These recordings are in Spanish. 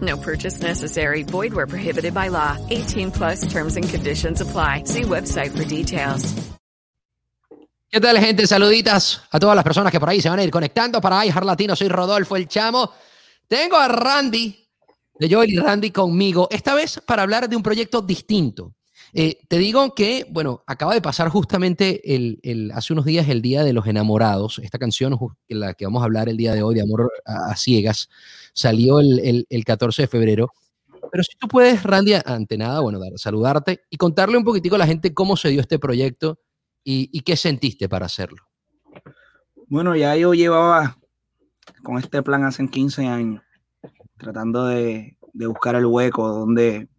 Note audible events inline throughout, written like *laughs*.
No purchase necessary. Void where prohibited by law. 18 plus terms and conditions apply. See website for details. ¿Qué tal, gente? Saluditas a todas las personas que por ahí se van a ir conectando para iHeart Latino. Soy Rodolfo el Chamo. Tengo a Randy, de Joel y Randy conmigo, esta vez para hablar de un proyecto distinto. Eh, te digo que, bueno, acaba de pasar justamente el, hace unos días el Día de los Enamorados. Esta canción, la que vamos a hablar el día de hoy, de Amor a, Ciegas, salió el, el, el, 14 de febrero. Pero si tú puedes, Randy, ante nada, bueno, dar, saludarte y contarle un poquitico a la gente cómo se dio este proyecto y, y qué sentiste para hacerlo. Bueno, ya yo llevaba con este plan hace 15 años, tratando de, de buscar el hueco donde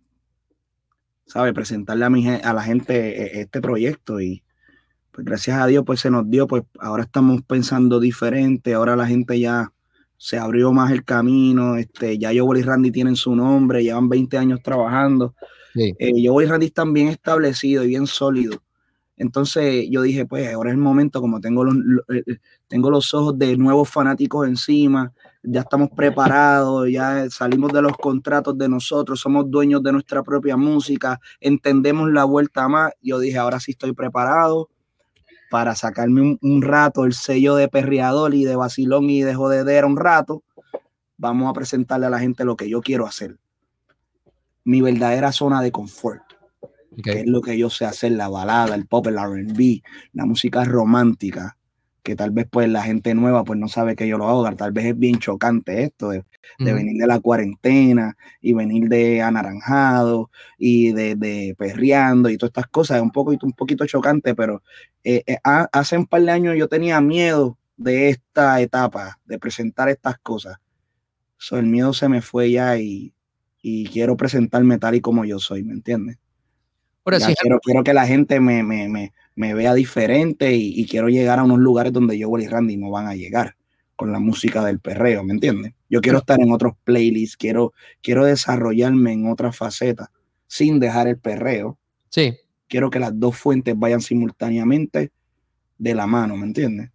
¿sabe? Presentarle a, mi, a la gente este proyecto y pues gracias a Dios pues se nos dio, pues ahora estamos pensando diferente, ahora la gente ya se abrió más el camino, este, ya Yo y Randy tienen su nombre, llevan 20 años trabajando, sí. eh, y Randy están bien establecidos y bien sólidos. Entonces yo dije, pues ahora es el momento, como tengo los, tengo los ojos de nuevos fanáticos encima, ya estamos preparados, ya salimos de los contratos de nosotros, somos dueños de nuestra propia música, entendemos la vuelta más. Yo dije, ahora sí estoy preparado para sacarme un, un rato el sello de perreador y de vacilón y de jodedera un rato. Vamos a presentarle a la gente lo que yo quiero hacer. Mi verdadera zona de confort. Okay. que es lo que yo sé hacer, la balada, el pop, el RB, la música romántica, que tal vez pues la gente nueva pues no sabe que yo lo hago, tal vez es bien chocante esto de, de mm. venir de la cuarentena y venir de anaranjado y de, de, perreando y todas estas cosas, es un, poco, un poquito chocante, pero eh, eh, hace un par de años yo tenía miedo de esta etapa, de presentar estas cosas. So, el miedo se me fue ya y, y quiero presentarme tal y como yo soy, ¿me entiendes? Sí, quiero, quiero, que la gente me, me, me, me vea diferente y, y, quiero llegar a unos lugares donde yo y Randy no van a llegar con la música del perreo, ¿me entiendes? Yo quiero estar en otros playlists, quiero, quiero desarrollarme en otras facetas sin dejar el perreo. Sí. Quiero que las dos fuentes vayan simultáneamente de la mano, ¿me entiendes?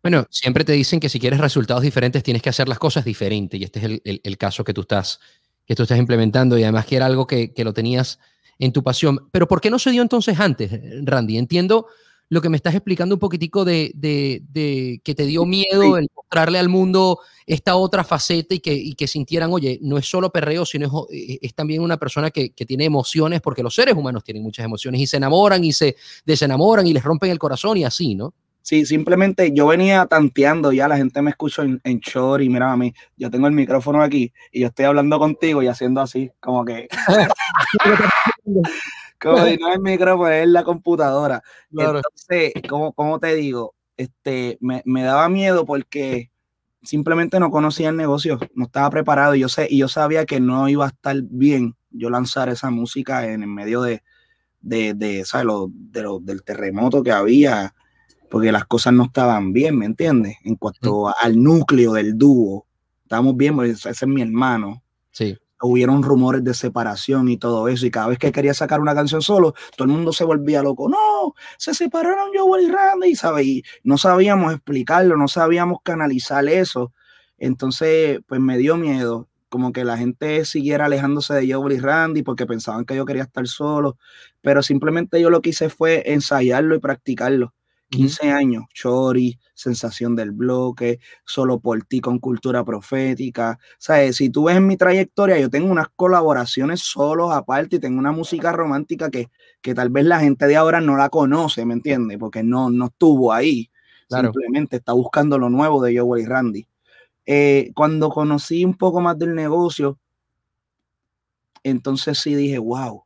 Bueno, siempre te dicen que si quieres resultados diferentes tienes que hacer las cosas diferentes y este es el, el, el caso que tú estás que tú estás implementando y además que era algo que, que lo tenías en tu pasión. Pero ¿por qué no se dio entonces antes, Randy? Entiendo lo que me estás explicando un poquitico de, de, de que te dio miedo el mostrarle al mundo esta otra faceta y que, y que sintieran, oye, no es solo perreo, sino es, es también una persona que, que, tiene emociones, porque los seres humanos tienen muchas emociones y se enamoran y se desenamoran y les rompen el corazón y así, ¿no? Sí, simplemente yo venía tanteando, ya la gente me escuchó en, en short y mira a mí, yo tengo el micrófono aquí y yo estoy hablando contigo y haciendo así, como que... *laughs* *laughs* como si no es el micrófono, es la computadora. Claro. Entonces, como, como te digo, este, me, me, daba miedo porque simplemente no conocía el negocio, no estaba preparado y yo, sé, y yo sabía que no iba a estar bien yo lanzar esa música en el medio de, de, de, ¿sabes? Lo, de lo, del terremoto que había, porque las cosas no estaban bien, ¿me entiendes? En cuanto al núcleo del dúo, estábamos bien, porque ese es mi hermano. Sí hubieron rumores de separación y todo eso, y cada vez que quería sacar una canción solo, todo el mundo se volvía loco, no, se separaron Joel y Randy, ¿sabes? Y no sabíamos explicarlo, no sabíamos canalizar eso, entonces pues me dio miedo, como que la gente siguiera alejándose de Joel y Randy porque pensaban que yo quería estar solo, pero simplemente yo lo que hice fue ensayarlo y practicarlo, 15 años, Chori, Sensación del Bloque, Solo por ti con Cultura Profética. ¿Sabes? Si tú ves en mi trayectoria, yo tengo unas colaboraciones solos aparte y tengo una música romántica que, que tal vez la gente de ahora no la conoce, ¿me entiendes? Porque no, no estuvo ahí. Simplemente está buscando lo nuevo de Joe y Randy. Eh, cuando conocí un poco más del negocio, entonces sí dije, wow,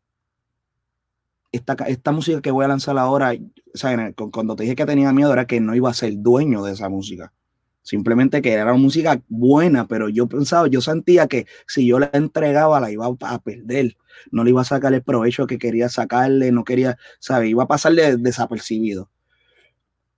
esta, esta música que voy a lanzar ahora, cuando te dije que tenía miedo era que no iba a ser dueño de esa música. Simplemente que era una música buena, pero yo pensaba, yo sentía que si yo la entregaba la iba a perder. No le iba a sacar el provecho que quería sacarle, no quería, ¿sabes? Iba a pasarle desapercibido.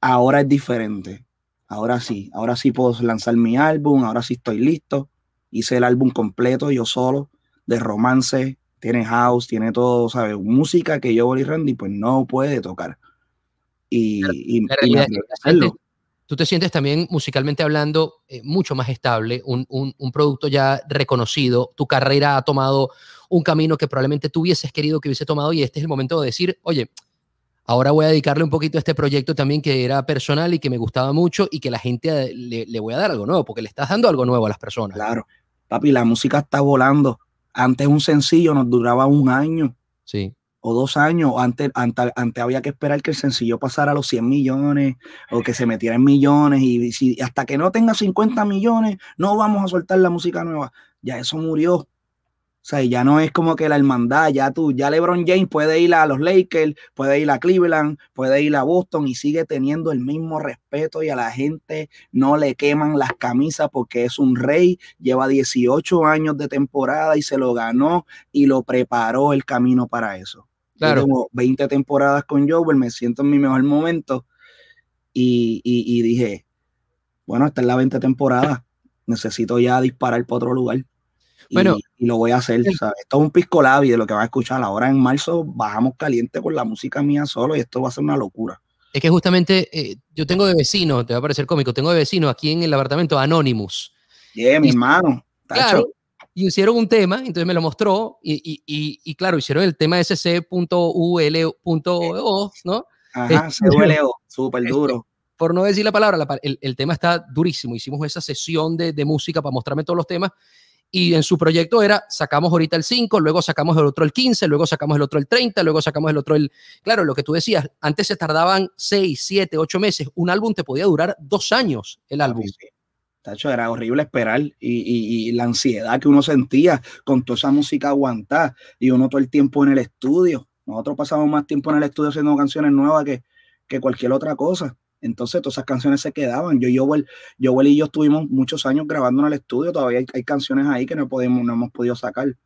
Ahora es diferente. Ahora sí, ahora sí puedo lanzar mi álbum, ahora sí estoy listo. Hice el álbum completo yo solo, de romance, tiene house, tiene todo, ¿sabes? Música que yo, y Randy, pues no puede tocar. Y, y, tú te sientes también musicalmente hablando eh, mucho más estable, un, un, un, producto ya reconocido, tu carrera ha tomado un camino que probablemente tú hubieses querido que hubiese tomado y este es el momento de decir, oye, ahora voy a dedicarle un poquito a este proyecto también que era personal y que me gustaba mucho y que la gente le, le voy a dar algo nuevo, porque le estás dando algo nuevo a las personas. Claro, papi, la música está volando antes un sencillo nos duraba un año. Sí. O dos años. Antes, antes, había que esperar que el sencillo pasara a los 100 millones o que se metiera en millones. Y si, hasta que no tenga 50 millones, no vamos a soltar la música nueva. Ya eso murió. O sea, ya no es como que la hermandad, ya tú, ya LeBron James puede ir a los Lakers, puede ir a Cleveland, puede ir a Boston y sigue teniendo el mismo respeto y a la gente no le queman las camisas porque es un rey, lleva 18 años de temporada y se lo ganó y lo preparó el camino para eso. Claro. Tengo 20 temporadas con Joel, me siento en mi mejor momento y, y dije, bueno, esta es la 20 temporada, necesito ya disparar para otro lugar. Bueno, y, lo voy a hacer. Esto es un pisco labi de lo que va a escuchar. Ahora en marzo bajamos caliente con la música mía solo y esto va a ser una locura. Es que justamente eh, yo tengo de vecino, te va a parecer cómico, tengo de vecino aquí en el apartamento Anonymous. Yeah, mi hermano. Claro, y hicieron un tema, entonces me lo mostró y, y, y claro, hicieron el tema sc.ul.o, ¿no? Ajá, CULO, súper duro. Por no decir la palabra, el, el, tema está durísimo. Hicimos esa sesión de, de música para mostrarme todos los temas y en su proyecto era, sacamos ahorita el 5, luego sacamos el otro el 15, luego sacamos el otro el 30, luego sacamos el otro el... Claro, lo que tú decías, antes se tardaban 6, 7, 8 meses, un álbum te podía durar dos años el álbum. Tacho, era horrible esperar y, la ansiedad que uno sentía con toda esa música aguantada y uno todo el tiempo en el estudio. Nosotros pasamos más tiempo en el estudio haciendo canciones nuevas que, que cualquier otra cosa. Entonces todas esas canciones se quedaban. Yo y Joel, y yo estuvimos muchos años grabando en el estudio, todavía hay, canciones ahí que no, podemos, no hemos podido sacar.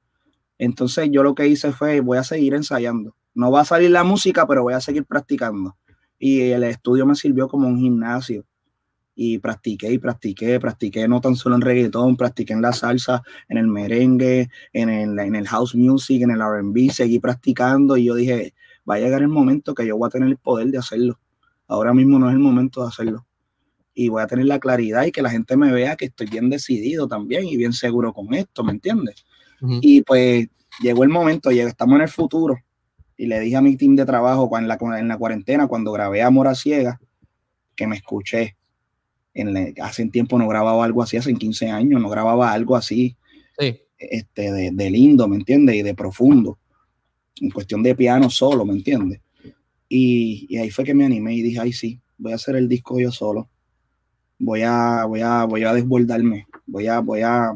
Entonces yo lo que hice fue, voy a seguir ensayando. No va a salir la música, pero voy a seguir practicando. Y el estudio me sirvió como un gimnasio. Y practiqué y practiqué, practiqué no tan solo en reggaetón, practiqué en la salsa, en el merengue, en el, en el house music, en el RB, seguí practicando y yo dije, va a llegar el momento que yo voy a tener el poder de hacerlo ahora mismo no es el momento de hacerlo. Y voy a tener la claridad y que la gente me vea que estoy bien decidido también y bien seguro con esto, ¿me entiendes? Y pues llegó el momento, estamos en el futuro. Y le dije a mi team de trabajo en la, en la cuarentena, cuando grabé Amor a Ciega, que me escuché. En hace un tiempo no grababa algo así, hace 15 años no grababa algo así este, de, de, lindo, ¿me entiendes? Y de profundo. En cuestión de piano solo, ¿me entiendes? Y, ahí fue que me animé y dije, ay, sí, voy a hacer el disco yo solo. Voy a, voy a, voy a desbordarme. Voy a, voy a,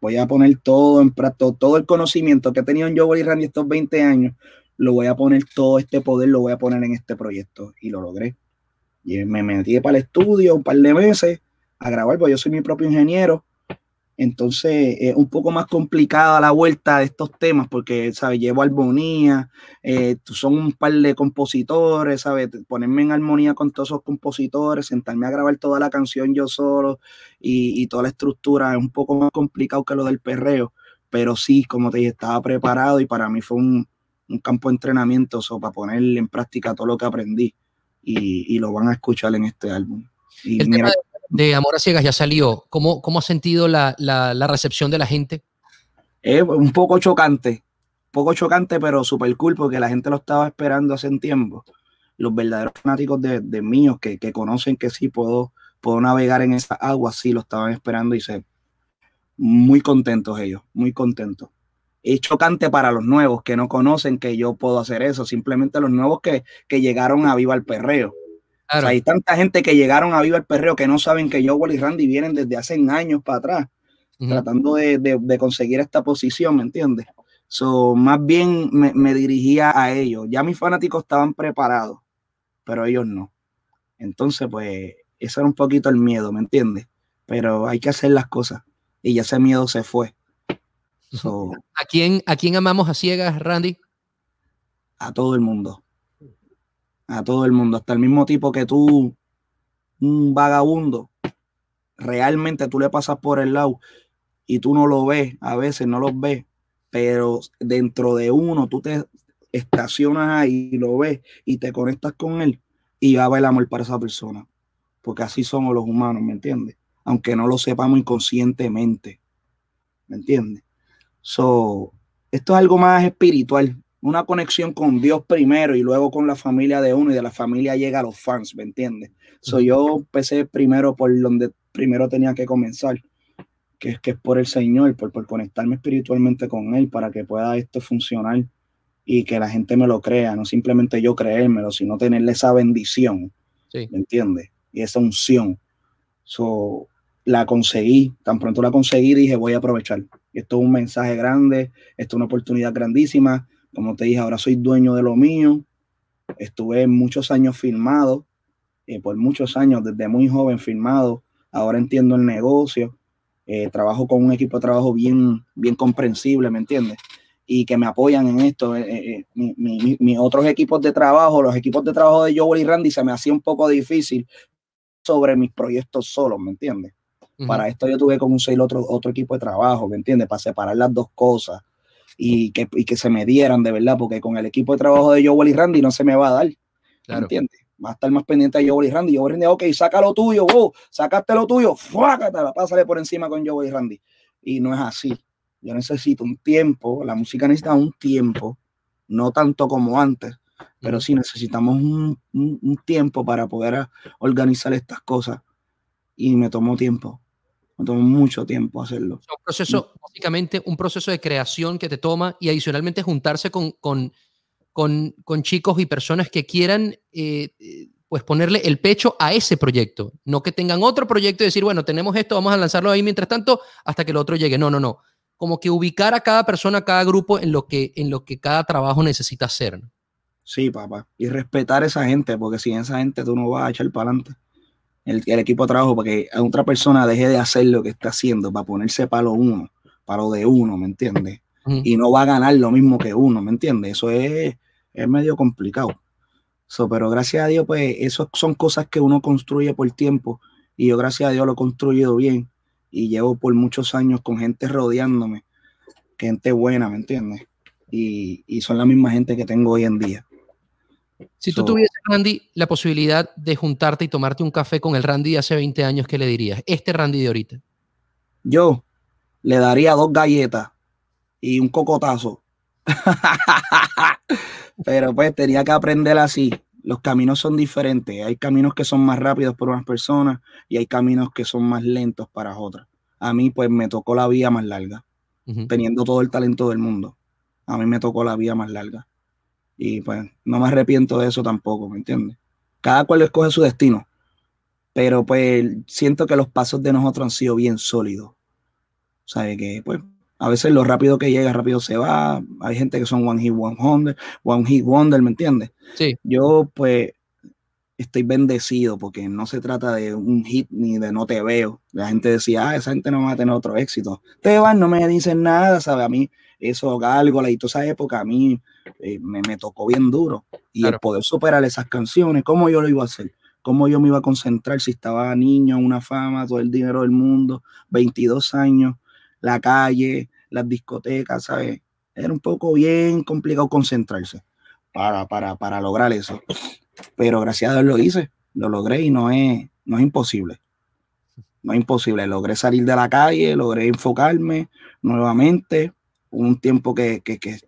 voy a poner todo en práctica, todo el conocimiento que he tenido en Joe y Randy estos 20 años, lo voy a poner todo este poder, lo voy a poner en este proyecto. Y lo logré. Y me metí para el estudio un par de meses a grabar, porque yo soy mi propio ingeniero entonces es un poco más complicada la vuelta de estos temas porque, ¿sabes? Llevo armonía, eh, son un par de compositores, ¿sabes? Ponerme en armonía con todos esos compositores, sentarme a grabar toda la canción yo solo y, toda la estructura es un poco más complicado que lo del perreo, pero sí, como te dije, estaba preparado y para mí fue un, campo de entrenamiento para poner en práctica todo lo que aprendí y, lo van a escuchar en este álbum. Y mira, de Amor a Ciegas ya salió. ¿Cómo, cómo ha sentido la, la, recepción de la gente? Es un poco chocante, poco chocante, pero súper cool porque la gente lo estaba esperando hace un tiempo. los verdaderos fanáticos de, de míos que, que, conocen que sí puedo, puedo navegar en esa agua, sí lo estaban esperando y se muy contentos ellos, muy contentos. Es chocante para los nuevos que no conocen que yo puedo hacer eso, simplemente los nuevos que, que llegaron a Viva el Perreo. hay tanta gente que llegaron a Viva el Perreo que no saben que yo, y Randy vienen desde hace años para atrás, tratando de, de, de, conseguir esta posición, ¿me entiendes? So, más bien me, me, dirigía a ellos. Ya mis fanáticos estaban preparados, pero ellos no. Entonces, pues, ese era un poquito el miedo, ¿me entiendes? Pero hay que hacer las cosas y ya ese miedo se fue. So, *laughs* ¿A, quién, ¿A quién amamos a ciegas, Randy? A todo el mundo. A todo el mundo. Hasta el mismo tipo que tú, un vagabundo, realmente tú le pasas por el lado y tú no lo ves, a veces no lo ves, pero dentro de uno tú te estacionas ahí y lo ves y te conectas con él y va a haber amor para esa persona. Porque así somos los humanos, ¿me entiendes? Aunque no lo sepamos inconscientemente. ¿Me entiendes? So, esto es algo más espiritual, una conexión con Dios primero y luego con la familia de uno y de la familia llega a los fans, ¿me entiendes? So, yo empecé primero por donde primero tenía que comenzar que es que es por el Señor, por, por conectarme espiritualmente con Él para que pueda esto funcionar y que la gente me lo crea, no simplemente yo creérmelo, sino tenerle esa bendición, sí. ¿me entiendes? Y esa unción. So, la conseguí, tan pronto la conseguí, dije, voy a aprovechar. Esto es un mensaje grande, esto es una oportunidad grandísima. Como te dije, ahora soy dueño de lo mío. Estuve muchos años filmado, eh, por muchos años, desde muy joven filmado. Ahora entiendo el negocio eh, trabajo con un equipo de trabajo bien, bien comprensible, ¿me entiendes? Y que me apoyan en esto. Eh, eh, mis otros equipos de trabajo, los equipos de trabajo de Joel y Randy, se me hacía un poco difícil sobre mis proyectos solos, ¿me entiendes? Para esto yo tuve que conseguir otro, otro equipo de trabajo, ¿me entiendes? Para separar las dos cosas y que, y que se me dieran de verdad, porque con el equipo de trabajo de Joel y Randy no se me va a dar, ¿me entiendes? va a estar más pendiente de Joe y Randy. Joe y Randy, ok, saca lo tuyo, wow, sacaste lo tuyo, la pásale por encima con Joe y Randy. Y no es así. Yo necesito un tiempo, la música necesita un tiempo, no tanto como antes, pero sí necesitamos un, un, un tiempo para poder organizar estas cosas. Y me tomó tiempo, me tomó mucho tiempo hacerlo. Un proceso, básicamente un proceso de creación que te toma y adicionalmente juntarse con, con con, con chicos y personas que quieran eh, pues ponerle el pecho a ese proyecto, no que tengan otro proyecto y decir, bueno, tenemos esto, vamos a lanzarlo ahí mientras tanto hasta que el otro llegue. No, no, no. Como que ubicar a cada persona, a cada grupo en lo que, en lo que cada trabajo necesita hacer. Sí, papá. Y respetar a esa gente, porque sin esa gente tú no vas a echar para adelante. El, el, equipo de trabajo, porque a otra persona deje de hacer lo que está haciendo para ponerse palo uno, palo de uno, ¿me entiendes? Uh -huh. Y no va a ganar lo mismo que uno, ¿me entiendes? Eso es, es medio complicado. So, pero gracias a Dios, pues, eso son cosas que uno construye por tiempo. Y yo, gracias a Dios, lo he construido bien. Y llevo por muchos años con gente rodeándome, gente buena, ¿me entiendes? Y, y son la misma gente que tengo hoy en día. Si so, tú tuvieses, Randy, la posibilidad de juntarte y tomarte un café con el Randy de hace 20 años, ¿qué le dirías? Este Randy de ahorita. Yo le daría dos galletas y un cocotazo. *laughs* Pero pues tenía que aprender así. Los caminos son diferentes. Hay caminos que son más rápidos para unas personas y hay caminos que son más lentos para otras. A mí pues me tocó la vía más larga, uh -huh. teniendo todo el talento del mundo. A mí me tocó la vía más larga. Y pues no me arrepiento de eso tampoco, ¿me entiendes? Cada cual escoge su destino. Pero pues siento que los pasos de nosotros han sido bien sólidos. ¿Sabe? Que pues a veces lo rápido que llega, rápido se va. Hay gente que son one hit wonder, one hit wonder, ¿me entiendes? Sí. Yo, pues, estoy bendecido porque no se trata de un hit ni de no te veo. La gente decía, ah, esa gente no va a tener otro éxito. Te van, no me dicen nada, ¿sabes? A mí, eso, Gálgola y toda esa época, a mí eh, me, me, tocó bien duro. Y claro. el poder superar esas canciones, ¿cómo yo lo iba a hacer? ¿Cómo yo me iba a concentrar si estaba niño, una fama, todo el dinero del mundo, 22 años? la calle, las discotecas, ¿sabes? Era un poco bien complicado concentrarse para, para, para lograr eso. Pero gracias a Dios lo hice, lo logré y no es, no es imposible. No es imposible. Logré salir de la calle, logré enfocarme nuevamente. Un tiempo que, que, que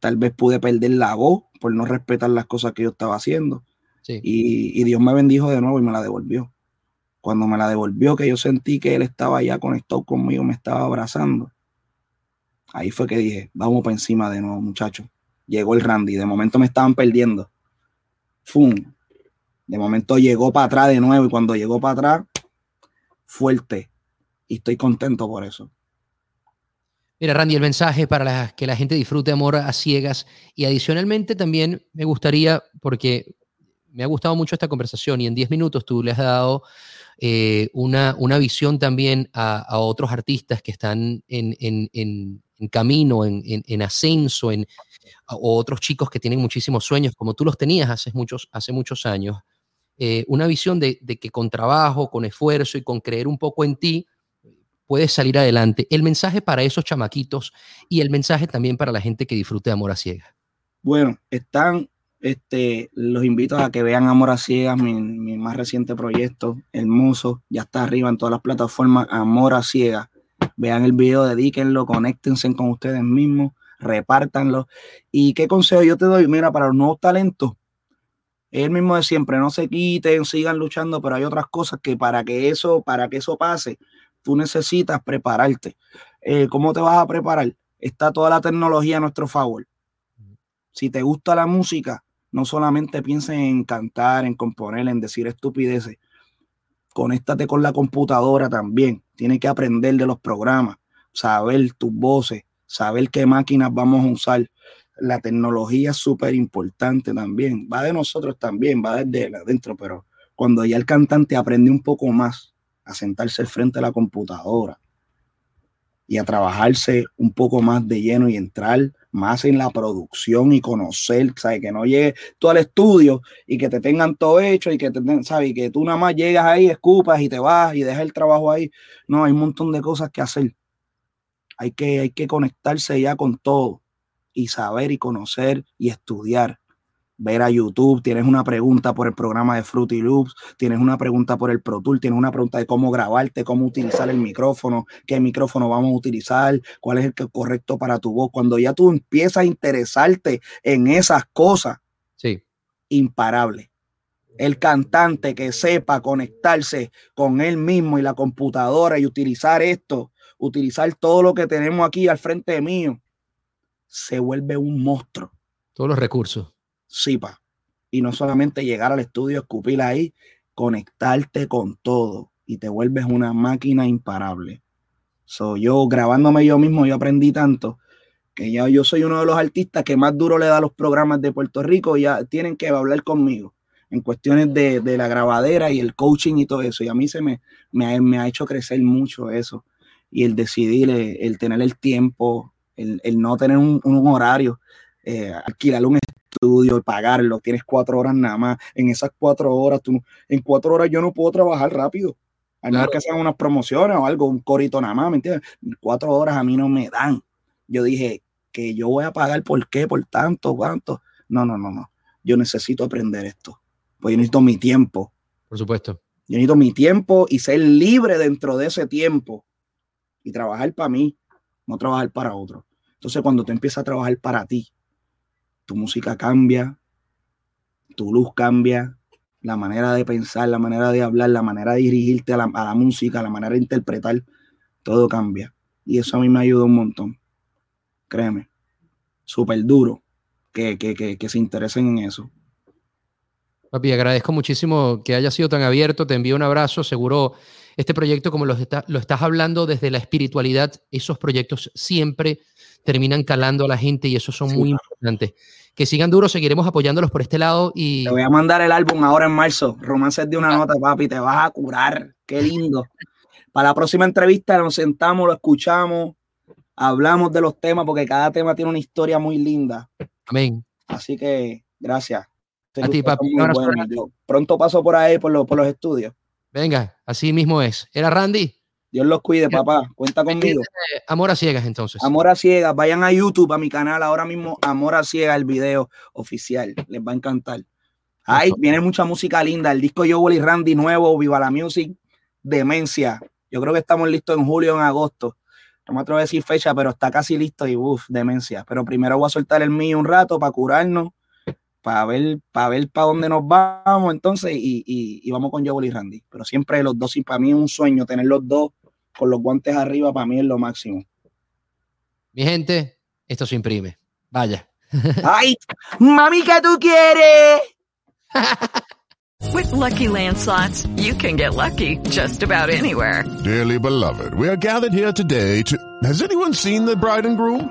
tal vez pude perder la voz por no respetar las cosas que yo estaba haciendo. Y, y, Dios me bendijo de nuevo y me la devolvió. Cuando me la devolvió, que yo sentí que Él estaba ya conectado conmigo, me estaba abrazando. Ahí fue que dije, vamos para encima de nuevo, muchachos. Llegó el Randy, de momento me estaban perdiendo. ¡Fum! De momento llegó para atrás de nuevo y cuando llegó para atrás, fuerte. Y estoy contento por eso. Mira, Randy, el mensaje para que la gente disfrute amor a ciegas y adicionalmente también me gustaría, porque me ha gustado mucho esta conversación y en 10 minutos tú le has dado eh, una, una, visión también a, otros artistas que están en, en, camino, en, ascenso, en, o otros chicos que tienen muchísimos sueños, como tú los tenías hace muchos, hace muchos años. Eh, una visión de, de que con trabajo, con esfuerzo y con creer un poco en ti, puedes salir adelante. El mensaje para esos chamaquitos y el mensaje también para la gente que disfrute de Amor a Ciegas. Bueno, están, este, los invito a que vean Amor a Ciegas, mi, más reciente proyecto, hermoso, ya está arriba en todas las plataformas, Amor a Ciegas. Vean el video, dedíquenlo, conéctense con ustedes mismos, repártanlo. ¿Y qué consejo yo te doy? Mira, para los nuevos talentos, el mismo de siempre, no se quiten, sigan luchando, pero hay otras cosas que para que eso, para que eso pase, tú necesitas prepararte. Eh, ¿Cómo te vas a preparar? Está toda la tecnología a nuestro favor. Si te gusta la música, no solamente pienses en cantar, en componer, en decir estupideces. Conéctate con la computadora también. Tienes que aprender de los programas, saber tus voces, saber qué máquinas vamos a usar. La tecnología es súper importante también. Va de nosotros también, va desde adentro, pero cuando ya el cantante aprende un poco más a sentarse frente a la computadora y a trabajarse un poco más de lleno y entrar más en la producción y conocer, ¿sabes? Que no llegue tú al estudio y que te tengan todo hecho y que te, ¿sabes? que tú nada más llegas ahí, escupas y te vas y dejas el trabajo ahí. No, hay un montón de cosas que hacer. Hay que, hay que conectarse ya con todo y saber y conocer y estudiar ver a YouTube, tienes una pregunta por el programa de Fruity Loops, tienes una pregunta por el Pro Tool, tienes una pregunta de cómo grabarte, cómo utilizar el micrófono, qué micrófono vamos a utilizar, cuál es el correcto para tu voz. Cuando ya tú empiezas a interesarte en esas cosas, sí. imparable. El cantante que sepa conectarse con él mismo y la computadora y utilizar esto, utilizar todo lo que tenemos aquí al frente mío, se vuelve un monstruo. Todos los recursos pa. Y no solamente llegar al estudio, escupir ahí, conectarte con todo y te vuelves una máquina imparable. So, yo grabándome yo mismo, yo aprendí tanto que ya yo soy uno de los artistas que más duro le da a los programas de Puerto Rico. Ya tienen que hablar conmigo en cuestiones de, la grabadera y el coaching y todo eso. Y a mí se me, me, ha, hecho crecer mucho eso. Y el decidir, el, tener el tiempo, el, no tener un, horario, eh, alquilar un estudio y pagarlo, tienes cuatro horas nada más. En esas cuatro horas, tú, en cuatro horas yo no puedo trabajar rápido. A menos que sean unas promociones o algo, un corito nada más, ¿me entiendes? Cuatro horas a mí no me dan. Yo dije que yo voy a pagar por qué, por tanto, cuánto. No, no, no, no. Yo necesito aprender esto. Pues yo necesito mi tiempo. Por supuesto. Yo necesito mi tiempo y ser libre dentro de ese tiempo y trabajar para mí, no trabajar para otro. Entonces, cuando tú empiezas a trabajar para ti, tu música cambia, tu luz cambia, la manera de pensar, la manera de hablar, la manera de dirigirte a la, música, la manera de interpretar, todo cambia. Y eso a mí me ayuda un montón. Créeme. Súper duro que, que, se interesen en eso. Papi, agradezco muchísimo que haya sido tan abierto. Te envío un abrazo. Seguro este proyecto, como lo, lo estás hablando desde la espiritualidad, esos proyectos siempre terminan calando a la gente y eso son muy importantes. Que sigan duros, seguiremos apoyándolos por este lado y... Te voy a mandar el álbum ahora en marzo. Romances de una ah. nota, papi, te vas a curar. Qué lindo. Para la próxima entrevista nos sentamos, lo escuchamos, hablamos de los temas porque cada tema tiene una historia muy linda. Amén. Así que gracias. A ti, papi. Pronto paso por ahí, por, por los estudios. Venga, así mismo es. ¿Era Randy? Dios los cuide, papá. Cuenta conmigo. Amor a ciegas, entonces. Amor a ciegas. Vayan a YouTube, a mi canal ahora mismo, Amor a ciegas, el video oficial. Les va a encantar. Ay, viene mucha música linda. El disco Yo y Randy nuevo, Viva la Music, Demencia. Yo creo que estamos listos en julio o en agosto. No me atrevo a decir fecha, pero está casi listo y uff, demencia. Pero primero voy a soltar el mío un rato para curarnos, para ver para ver para dónde nos vamos entonces y, y, vamos con Joel y Randy. Pero siempre los dos, para mí es un sueño tener los dos con los guantes arriba, para mí es lo máximo. Mi gente, esto se imprime. Vaya. *laughs* ¡Ay! ¡Mami, que tú quieres! *laughs* With lucky landslots, you can get lucky just about anywhere. Dearly beloved, we are gathered here today to. Has anyone seen the bride and groom?